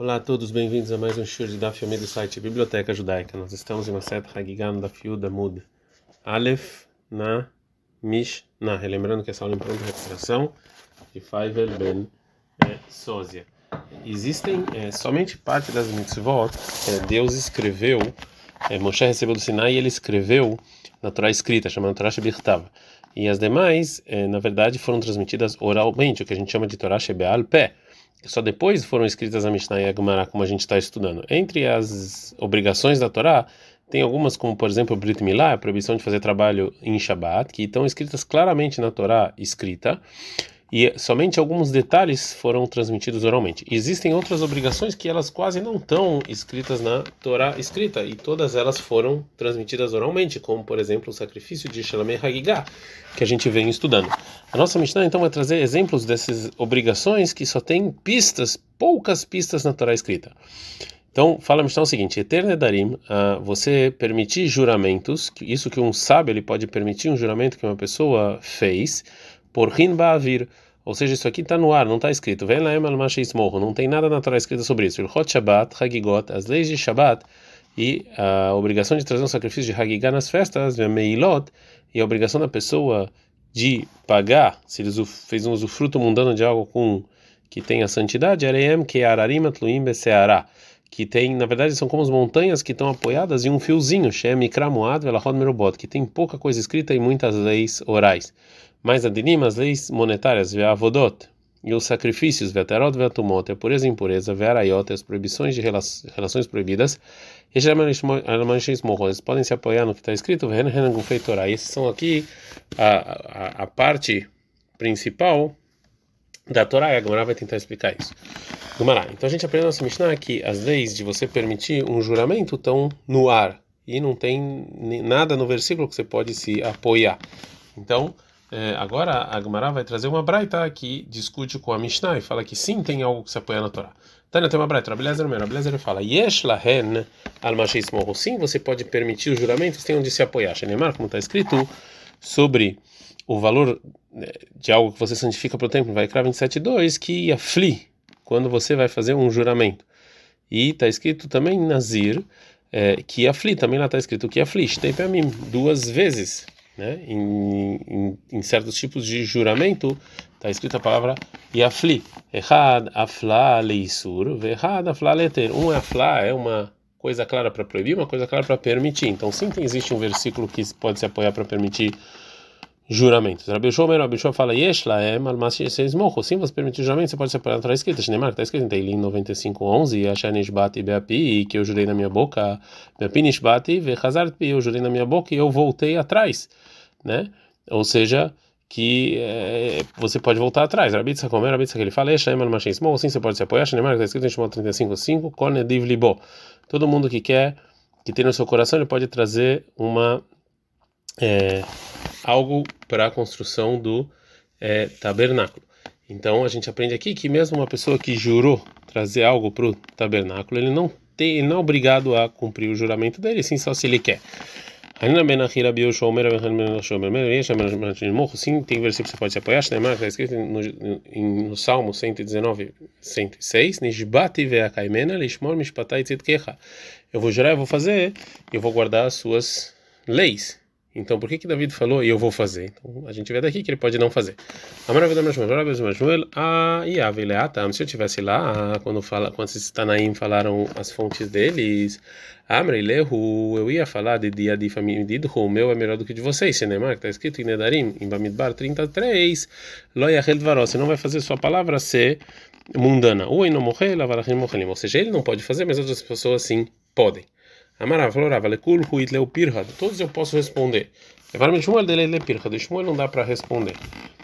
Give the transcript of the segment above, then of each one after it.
Olá a todos, bem-vindos a mais um show de Daf do site Biblioteca Judaica. Nós estamos em uma seta Hagigam da Fiuda Mud Aleph na Mishnah. Relembrando que essa aula é pronta recuperação de Faivel Ben é, Sósia. Existem é, somente parte das mitzvot é, Deus escreveu, é, Moshe recebeu do Sinai e ele escreveu na Torá escrita, chamada Torá Shebirtav. E as demais, é, na verdade, foram transmitidas oralmente, o que a gente chama de Torá Shebeal Pé só depois foram escritas a Mishnah e a Gemara, como a gente está estudando. Entre as obrigações da Torá, tem algumas, como por exemplo o Brit Milá, a proibição de fazer trabalho em Shabat, que estão escritas claramente na Torá escrita, e somente alguns detalhes foram transmitidos oralmente. Existem outras obrigações que elas quase não estão escritas na Torá escrita, e todas elas foram transmitidas oralmente, como por exemplo o sacrifício de Shalomei Hagigah, que a gente vem estudando. A nossa Mishnah então vai trazer exemplos dessas obrigações que só tem pistas, poucas pistas na Torá escrita. Então, fala a Mishnah o seguinte: Eterno Darim, uh, você permitir juramentos, isso que um sábio ele pode permitir um juramento que uma pessoa fez, por Rin Ba'avir. Ou seja, isso aqui está no ar, não está escrito. Vem lá, não tem nada na Torá sobre isso. Hot Shabbat, Hagigot, as leis de Shabbat e a obrigação de trazer um sacrifício de Hagigah nas festas, Meilot, e a obrigação da pessoa de pagar, se ele fez um usufruto mundano de algo com que tem a santidade, Areem que Ararim Atluim Beseará, que tem, na verdade, são como as montanhas que estão apoiadas em um fiozinho, Shem Ikramuad Velahod Merobot, que tem pouca coisa escrita e muitas leis orais. Mas Adinim, as leis monetárias, Veavodot, e os sacrifícios, Veterot, Vetumot, a pureza e impureza, Vearayot, as proibições de relações proibidas, e eles podem se apoiar no que está escrito, e esses são aqui a, a, a parte principal da Torá, e a vai tentar explicar isso. Gemara, então a gente aprende na nossa Mishnah que as leis de você permitir um juramento estão no ar, e não tem nada no versículo que você pode se apoiar. Então, é, agora a Gemara vai trazer uma braita que discute com a Mishnah e fala que sim, tem algo que se apoia na Torá. Tânia tem uma braita, Rabelezer meu, Rabelezer fala, Yesh lahen al morro. Sim, você pode permitir os juramentos, tem onde se apoiar. Shenemar, como está escrito, sobre o valor né, de algo que você santifica para o templo, vai cravar 27.2, que afli, quando você vai fazer um juramento. E está escrito também Nazir, é, que afli, também lá está escrito que afli, mim duas vezes né? Em, em, em, certos tipos de juramento está escrita a palavra yafli. Errad afla leisur, verrad afla leter. Um é afla, é uma coisa clara para proibir, uma coisa clara para permitir. Então, sim, existe um versículo que pode se apoiar para permitir juramentos. Rabi Shomer, Rabi Shomer fala, Yesh laem al seis morro. Sim, você permitir juramento, você pode se apoiar na escrita. Shneimar, está escrito em Teilim 95:11, Asher nishbati beapi, que eu jurei na minha boca, beapi nishbati, vechazart eu jurei na minha boca e eu voltei atrás né? Ou seja, que é, você pode voltar atrás. Rabitza comer, Rabitza que ele fala, Eshaim al Mashin Small, assim você pode se apoiar. Shneimar, está escrito em Shimon 35:5, Kornediv Libo. Todo mundo que quer, que tem no seu coração, ele pode trazer uma é, algo para a construção do é, tabernáculo. Então a gente aprende aqui que mesmo uma pessoa que jurou trazer algo para o tabernáculo, ele não tem, ele não é obrigado a cumprir o juramento dele, sim só se ele quer. Sim, tem versículo que você pode se apoiar, está escrito no, no Salmo 119, 106, Nishbati ve'akaimena lishmor mishpatai tzidkecha. Eu vou jurar, eu vou fazer, eu vou guardar as suas leis. Então, por que que David falou e eu vou fazer? Então, a gente vê daqui que ele pode não fazer. Se eu tivesse lá, quando fala, quando esses Tanaim falaram as fontes deles, Amrei lehu, eu ia falar de dia de família o meu é melhor do que de vocês, Senemar, que está escrito em Nedarim, em Bamidbar 33, Loyahel Dvaró, você não vai fazer sua palavra ser mundana. Não. Ou seja, ele não pode fazer, mas outras pessoas sim podem. Amarav, Lorava, Lekul, Huit, Leupirhad, todos eu posso responder. Levarme Shmuel dele Lepirhad, de Shmuel não dá para responder.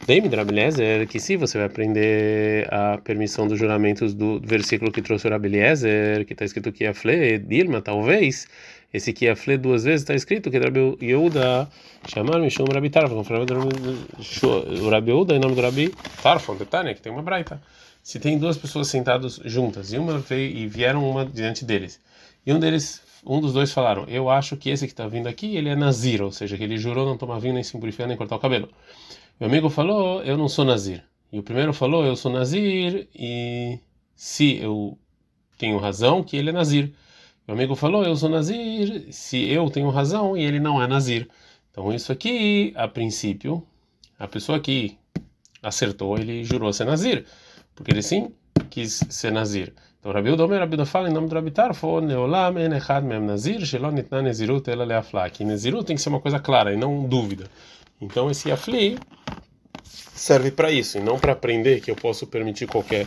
Dei-me Rabeliezer que se você vai aprender a permissão dos juramentos do versículo que trouxe o Rabeliezer, que está escrito que é fle, Dilma, talvez, esse que é fle duas vezes está escrito que Rabi Yehuda chamar Mishum Rabi Tarfon, o Rabi Yehuda em nome do Rabi Tarfon, detalhe, que tem uma braita. Se tem duas pessoas sentadas juntas e uma veio e vieram uma diante deles, e um deles um dos dois falaram: Eu acho que esse que está vindo aqui, ele é Nazir, ou seja, que ele jurou não tomar vinho, nem se purificar, nem cortar o cabelo. Meu amigo falou: Eu não sou Nazir. E o primeiro falou: Eu sou Nazir, e se eu tenho razão que ele é Nazir. Meu amigo falou, eu sou Nazir, se eu tenho razão e ele não é Nazir. Então isso aqui, a princípio, a pessoa que acertou, ele jurou ser Nazir, porque ele sim quis ser Nazir. Então Rabi Udomer, Rabi Udomer fala em nome do Rabi Tarfo, Neolam en echad mem Nazir, shelo nitna nezirut ela leafla. Que Nezirut tem que ser uma coisa clara e não dúvida. Então esse afli serve para isso, e não para aprender que eu posso permitir qualquer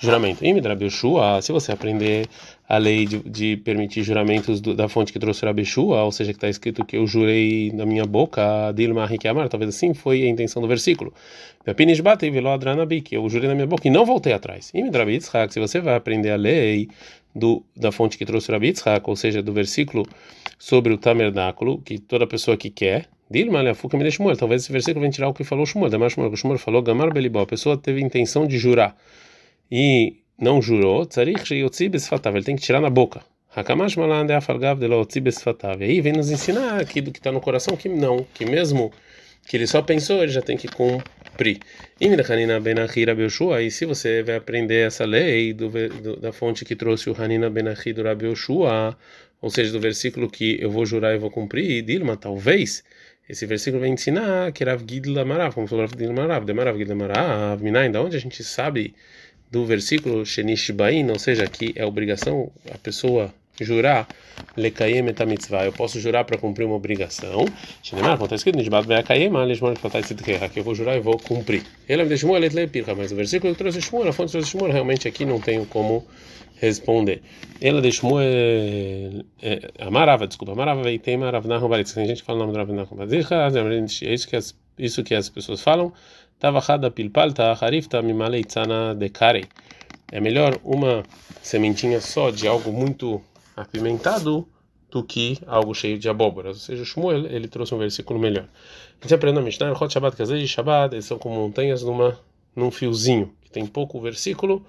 juramento. E Rabi Yeshua, se você aprender a lei de, de permitir juramentos do, da fonte que trouxe Rabi Yeshua, ou seja, que está escrito que eu jurei na minha boca, Dilma Rikiamar, talvez assim foi a intenção do versículo. eu jurei na minha boca e não voltei atrás. E Rabi Yitzhak, se você vai aprender a lei do, da fonte que trouxe Rabi Yitzhak, ou seja, do versículo sobre o tabernáculo, que toda pessoa que quer, Dilma Leafuka me Shmuel, talvez esse versículo venha tirar o que falou Shmuel, Damar Shmuel, Shmuel falou, Gamar Belibó, a pessoa teve intenção de jurar e não jurou, tzarich ele tem que tirar na boca. E aí vem nos ensinar aqui do que está no coração que não, que mesmo que ele só pensou, ele já tem que cumprir. E se você vai aprender essa lei do, do, da fonte que trouxe o Hanina Benachi do Rabi Yoshua, ou seja, do versículo que eu vou jurar e vou cumprir, Dilma, talvez, esse versículo vai ensinar que Rav Gidla Marav, como falou Rav Gidla Marav, de Marav Gidla Marav, Minain, da onde a gente sabe do versículo Shenish Bain, ou seja, que é obrigação a pessoa jurar lekayem mitzvah. Eu posso jurar para cumprir uma obrigação. Shinemar, está escrito nishbat ve'akayem, alishmor que eu vou jurar e vou cumprir. Ele me deixou ele pirka, mas o versículo que trouxe Shmuel, a fonte trouxe Shmuel, realmente aqui não tenho como responder. Ela de Shmuel, amarava, desculpa, amarava veitem maravnahum baritz. Tem gente que fala o nome do Ravnahum baritz. É isso que as isso que as pessoas falam. Tavachada pilpalta harifta mimaleitsana de kare. É melhor uma sementinha só de algo muito apimentado do que algo cheio de abóboras. Ou seja, Shmuel, ele trouxe um versículo melhor. A gente aprende na Mishnah, Hot Shabbat, Kazei Shabbat, eles são como montanhas numa, num fiozinho, que tem pouco versículo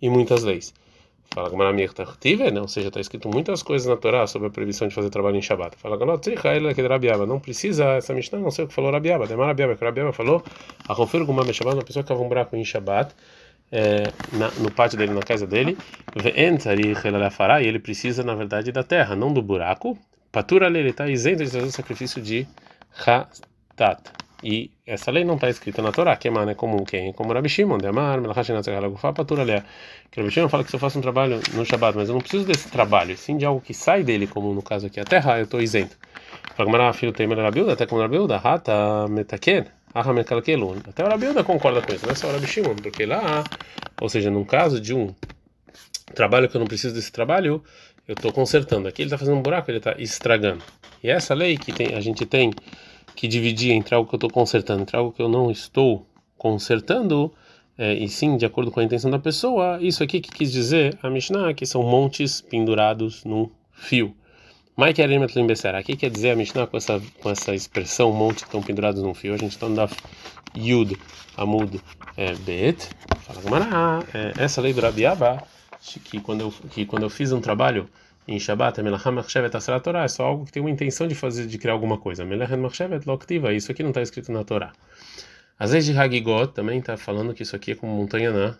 e muitas leis. Fala Gamara Mirtachtive, né? ou seja, está escrito muitas coisas na Torá sobre a proibição de fazer trabalho em Shabbat. Fala Gamara que Rabiaba, não precisa essa Mishnah, não sei o que falou Rabiaba, demar Rabiaba, que Rabiaba falou, a Rofer Gumam Shabbat, uma pessoa que cava um buraco em Shabbat, é, na, no pátio dele, na casa dele, e ele precisa, na verdade, da terra, não do buraco. Patura ele está isento de fazer o sacrifício de Hatat. E essa lei não está escrita na Torá, que é comum quem? Como Rabi Shimon, de Amar. Que Rabi Shimon fala que se eu faço um trabalho no Shabbat, mas eu não preciso desse trabalho, sim de algo que sai dele, como no caso aqui a terra, eu estou isento. Fala filho tem Rabiuda, até como Rabiuda, Rata Metaken. Até o Rabiuda concorda com isso, não é só o Rabi Shimon, porque lá, ou seja, num caso de um trabalho que eu não preciso desse trabalho, eu estou consertando. Aqui ele está fazendo um buraco, ele está estragando. E essa lei que tem, a gente tem que dividir entre algo que eu estou consertando, entre algo que eu não estou consertando, é, e sim de acordo com a intenção da pessoa, isso aqui que quis dizer a Mishnah, que são montes pendurados num fio. Mike Arimetlim Besser. Aqui quer dizer a Mishnah com essa, com essa expressão, monte estão pendurados num fio. A gente está no Yud Amud é, Bet. Fala Gamara, é, essa lei do Rabiaba, que quando eu, que quando eu fiz um trabalho em Shabbat, é só algo que tem uma intenção de fazer, de criar alguma coisa. Isso aqui não está escrito na Torá. Às vezes de Hagigot também está falando que isso aqui é como montanha na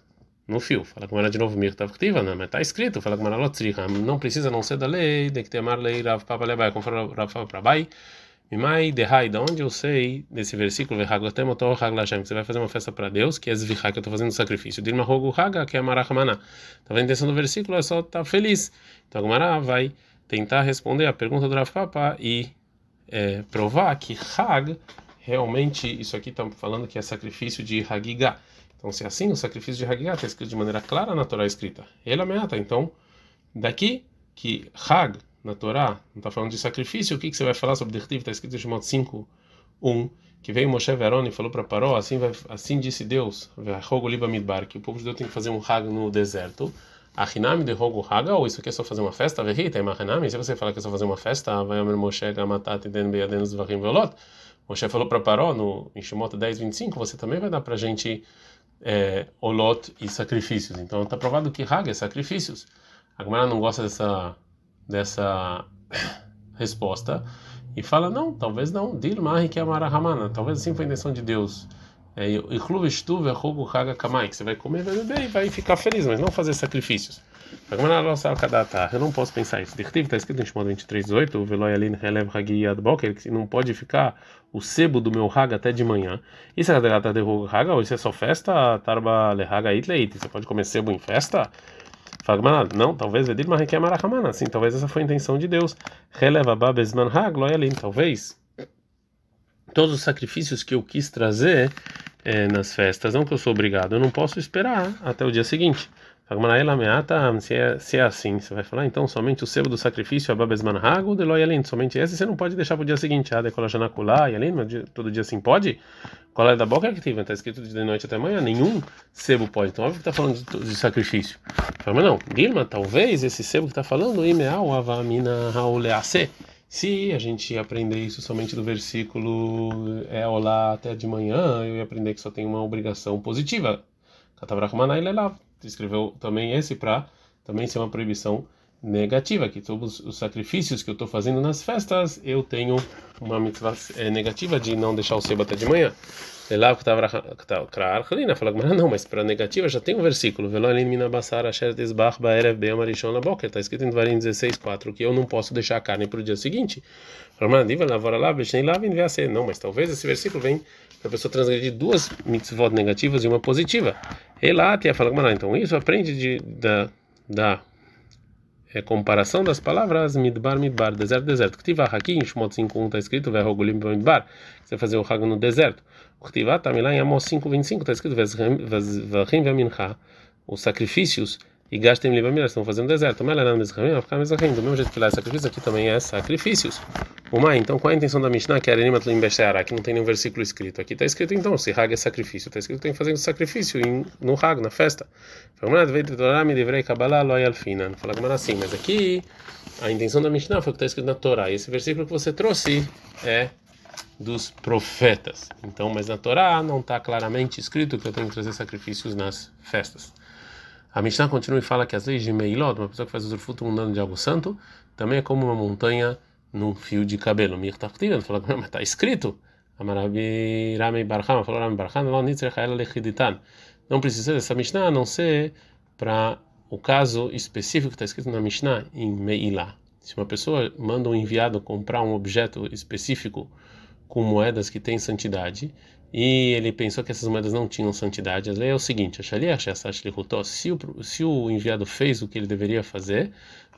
no fio. Fala com ela de novo, Mirta Vktiva, né? Mas está escrito, fala com ela Lotzriha, não precisa não ser da lei, de que ter mar lei Rav Papa Lebai, conforme Rav Papa Lebai. Mimai Dehai, da onde eu sei desse versículo, você vai fazer uma festa para Deus, que é Zvihai, que eu estou fazendo sacrifício. Dilma Rogo Haga, que é Marachamana. Tá vendo a intenção do versículo? É só estar tá feliz. Então a Gumara vai tentar responder a pergunta do Rav Papa e é, provar que Hag, realmente, isso aqui está falando que é sacrifício de Hagigah. Então, se é assim, o sacrifício de Hagigah está escrito de maneira clara na Torá escrita. Ele ameaça. Então, daqui que Hag, na Torá, não está falando de sacrifício, o que, que você vai falar sobre Dertiv? Está escrito em Shemot 5, 1, que veio Moshe Verón e falou para Paró, assim, vai, assim disse Deus, que o povo de Deus tem que fazer um Hag no deserto. Achinami de Rogo Haga, ou isso aqui é só fazer uma festa? Verrita, Imachinami, se você falar que é só fazer uma festa, vai Amer Moshe Gamatat Den Beyaden Zvachim Velot. Moshe falou para Paró, no, em Shemot 10, 25, você também vai dar para a gente é, olot e sacrifícios. Então está provado que Hag é sacrifícios. A Gemara não gosta dessa, dessa resposta e fala: não, talvez não. Dilmahi que é Ramana. Talvez assim foi a intenção de Deus é, e clube estuve rogo haga kamai, que você vai comer, vai beber e vai ficar feliz, mas não fazer sacrifícios. Eu não posso pensar isso. Está escrito em Shimon 23:18, o veloi alin relev hagiyad boker, que não pode ficar o sebo do meu haga até de manhã. Isso é a de rogo haga, isso é só festa, tarba le haga itleit. Você pode comer sebo em festa? Fala, não, talvez Vedir Marrekia Marahamana. Sim, talvez essa foi a intenção de Deus. Releva Babesman Hag, Loyalin, talvez. Todos os sacrifícios que eu quis trazer é, nas festas, não que eu sou obrigado, eu não posso esperar até o dia seguinte. Se é, se é assim, você vai falar, então somente o sebo do sacrifício, a Babesman Hag, ou Deloyalin, somente esse você não pode deixar para o dia seguinte. Ah, Decolajanakulá, Yalin, mas todo dia assim pode? Qual é da boca que tive? Está escrito de noite até manhã. Nenhum sebo pode. Então, óbvio que está falando de, de sacrifício. Fala, mas não, Dilma, talvez esse sebo que está falando, Imeal Avamina Haolease. Se a gente aprender isso somente do versículo é olá até de manhã, eu ia aprender que só tem uma obrigação positiva. Katavrachmanai Lelav. Escreveu também esse para também ser uma proibição negativa, que todos os sacrifícios que eu estou fazendo nas festas, eu tenho uma mitzvah é, negativa de não deixar o sebo até de manhã. Lá que fala não, mas para negativa já tem um versículo, está escrito em Dvarim 16:4 que eu não posso deixar a carne para o dia seguinte. Não, mas talvez esse versículo vem para a pessoa transgredir duas mitzvot negativas e uma positiva. Então isso aprende de, da, da é comparação das palavras midbar, midbar, deserto, deserto. Ktivah aqui em Shmot 5.1 está escrito Verrogulim midbar, você fazer o Hag no deserto. Ktivah também lá em Amos 5.25 está escrito Vahim Vemincha, os sacrifícios e gastem libamir, estão fazendo deserto. Ficar do mesmo jeito que lá é sacrifício, aqui também é sacrifícios. Uma, então qual é a intenção da Mishnah? Que é Arenimat Limbesheara, que não tem nenhum versículo escrito. Aqui está escrito então, se Hag é sacrifício, está escrito que tem fazendo sacrifício no Hag, na festa. Fala assim, mas aqui a intenção da Mishnah foi o que está escrito na Torá. E esse versículo que você trouxe é dos profetas. Então, mas na Torá não está claramente escrito que eu tenho que trazer sacrifícios nas festas. A Mishnah continua e fala que as leis de Meilot, uma pessoa que faz usufruto mundano de algo santo, também é como uma montanha num fio de cabelo. Mir Tachtiran falou, mas está escrito. Amarabi Rami Barham falou, Rami Barham, não precisa dessa Mishnah a não ser para o caso específico que está escrito na Mishnah em Meilá. Se uma pessoa manda um enviado comprar um objeto específico com moedas que têm santidade e ele pensou que essas moedas não tinham santidade. A lei é o seguinte: se o enviado fez o que ele deveria fazer,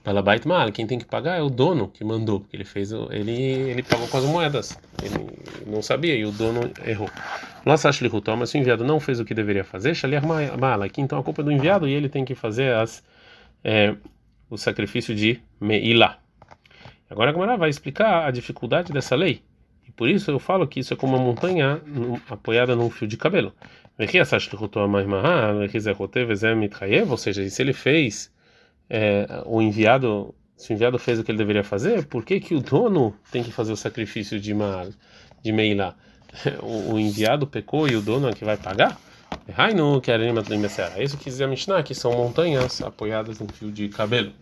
Balabait Mal, quem tem que pagar é o dono que mandou, porque ele fez, ele ele pagou com as moedas, ele não sabia e o dono errou. Nossa Shlihutom, mas se o enviado não fez o que deveria fazer, Shaliach Mal, aqui então a culpa é do enviado e ele tem que fazer as é, o sacrifício de Meilá. Agora a Gamara vai explicar a dificuldade dessa lei. E por isso eu falo que isso é como uma montanha apoiada num fio de cabelo. Ou seja, se ele fez é, o enviado, se o enviado fez o que ele deveria fazer, por que, que o dono tem que fazer o sacrifício de Maal, de? O, o enviado pecou e o dono é que vai pagar? É isso que diz a Mishnah, que são montanhas apoiadas num fio de cabelo.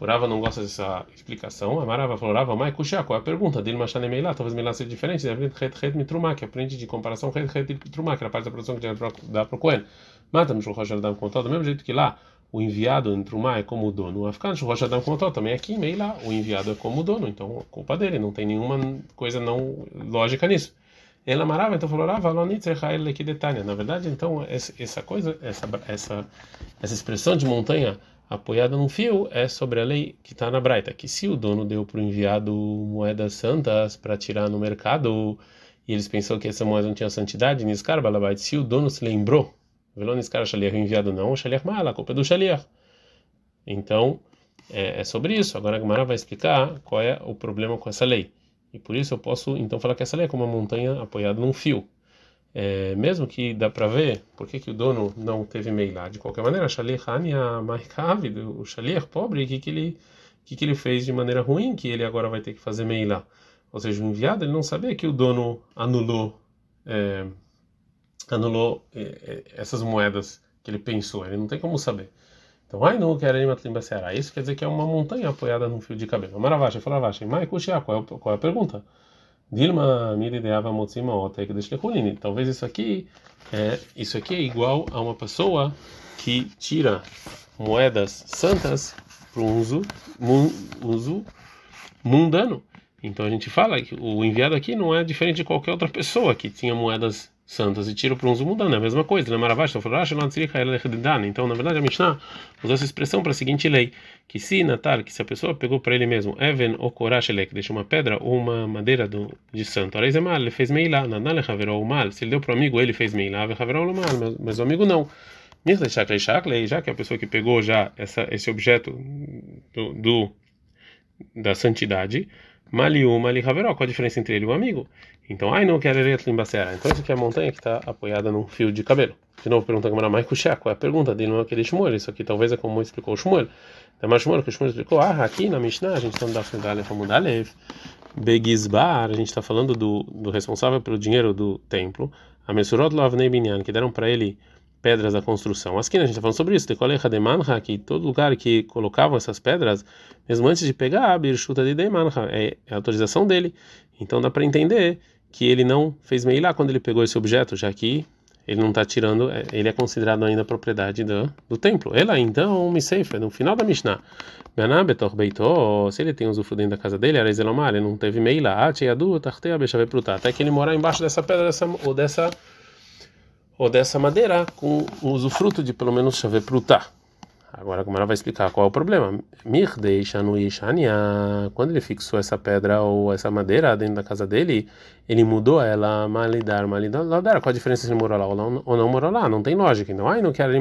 O Rava não gosta dessa explicação. A Marava falou, Rava, mas Kushia, qual é a pergunta? Dele Machane Meilá, talvez Meilá seja diferente. Het Mitrumá, que aprende de comparação Het Het Mitrumá, que é a parte da produção que para o Cohen. Mata no Shulchan Adam contou, do mesmo jeito que lá o enviado em Trumá é como o dono. O Afkan Shulchan Adam contou também aqui, Meilá, o enviado é como o dono. Então, a culpa dele, não tem nenhuma coisa não lógica nisso. Ela marava, então falou, Rava, Na verdade, então, essa coisa, essa, essa, essa expressão de montanha apoiada num fio é sobre a lei que está na Braita, que se o dono deu para o enviado moedas santas para tirar no mercado e eles pensaram que essa moeda não tinha santidade, Niskar Balabait, se o dono se lembrou, Velon Niskar Shaliach enviado não, o Shaliach Mala, a culpa é do Shaliach. Então, é, é, sobre isso. Agora a Gemara vai explicar qual é o problema com essa lei. E por isso eu posso então falar que essa lei é como uma montanha apoiada num fio é, mesmo que dá para ver por que, que o dono não teve meilá. De qualquer maneira, Shalir Hania Maikavid, o Shalir pobre, o que, que, ele, que, que ele fez de maneira ruim que ele agora vai ter que fazer meilá? Ou seja, o enviado ele não sabia que o dono anulou, é, anulou é, é essas moedas que ele pensou, ele não tem como saber. Então, ai não quer Isso quer dizer que é uma montanha apoiada num fio de cabelo. Maravacha, Falavacha, Mai qual é a pergunta? Dilma mirideava motzima otek deshlechulini. Talvez isso aqui é isso aqui é igual a uma pessoa que tira moedas santas para um uso, uso mundano. Então a gente fala que o enviado aqui não é diferente de qualquer outra pessoa que tinha moedas santas e tira para um uso mundano, é a mesma coisa, né? Maravash, então na verdade a Mishnah usou essa expressão para a seguinte lei, que se Natal, que se a pessoa pegou para ele mesmo, Even ou Korashelek, deixa uma pedra ou uma madeira do, de santo, mal, ele fez meilá, Nanale Haverou mal, se ele deu para o amigo, ele fez meilá, Haverou mal, mas o amigo não. Mirle Shaklei Shaklei, já que a pessoa que pegou já essa, esse objeto do, do da santidade, Maliu, Mali Haveró, qual a diferença entre ele e o amigo? Então, ai não quero Limbacera. Então, isso aqui é a montanha que está apoiada num fio de cabelo. De novo, pergunta a mais Kushá, qual é a pergunta dele? Não é aquele Shmuel, isso aqui talvez é como explicou o Shmuel. É mais Shmuel que o Shmuel explicou, ah, aqui na Mishnah, a gente está no Daf Mudalev, Mudalev, Begizbar, a gente está falando do, do responsável pelo dinheiro do templo, a Mesurot Lavnei Binyan, que deram para ele pedras da construção. Aqui a gente está falando sobre isso, de manha que todo lugar que colocavam essas pedras, mesmo antes de pegar, a Birchuta de Demanha, é, é a autorização dele. Então dá para entender que ele não fez lá quando ele pegou esse objeto, já que ele não está tirando, é, ele é considerado ainda propriedade do, do templo. Ela então, me seifa, no final da Mishnah. Se ele tem usufruto dentro da casa dele, era ele não teve Meila, até que ele morar embaixo dessa pedra dessa, ou dessa ou dessa madeira com o usufruto de pelo menos chave prutar. Agora, como ela vai explicar qual é o problema? Quando ele fixou essa pedra ou essa madeira dentro da casa dele, ele mudou ela malidar, malidar. Qual a diferença se ele morou lá ou não morou lá? Não tem lógica. Então, ai, não quero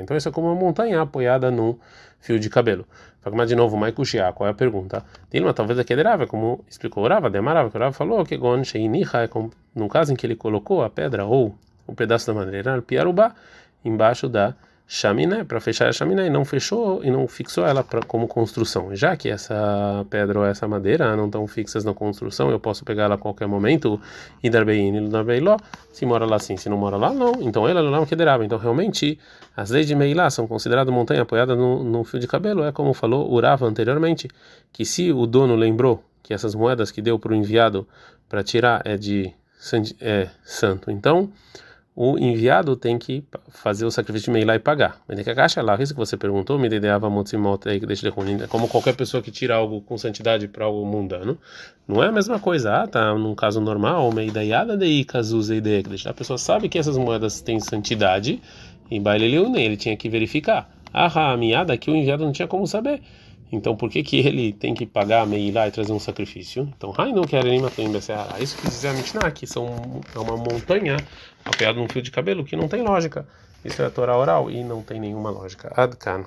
Então, isso é como uma montanha apoiada num fio de cabelo. Mas de novo, Maikushia, qual é a pergunta? Dilma, talvez aqui é como explicou o Rava, demarava, que o Rava falou que é no caso em que ele colocou a pedra ou um pedaço da madeira, piarubá, embaixo da chaminé, para fechar a chaminé, e não fechou e não fixou ela pra, como construção. Já que essa pedra ou essa madeira não estão fixas na construção, eu posso pegar ela a qualquer momento e dar bem e dar bem lá. Se mora lá sim, se não mora lá, não. Então ela não quedará. Então realmente as leis de Meilá são consideradas montanha apoiada no, no fio de cabelo. É como falou Urava anteriormente, que se o dono lembrou que essas moedas que deu para o enviado para tirar é de é, santo, então o enviado tem que fazer o sacrifício de Meilá e pagar. Mas que a caixa lá, isso que você perguntou, me ideava aí que deixa como qualquer pessoa que tira algo com santidade para algo mundano, não é a mesma coisa. Ah, tá num caso normal, meidaiada de casus e A pessoa sabe que essas moedas têm santidade e baile ele tinha que verificar. Ah, a miada que o enviado não tinha como saber. Então, por que, que ele tem que pagar a Meilá e trazer um sacrifício? Então, Rai não quer nem matar Isso que dizer a Mishnah, que são, é uma montanha apoiada num fio de cabelo, que não tem lógica. Isso é a Torá oral e não tem nenhuma lógica. Adkan.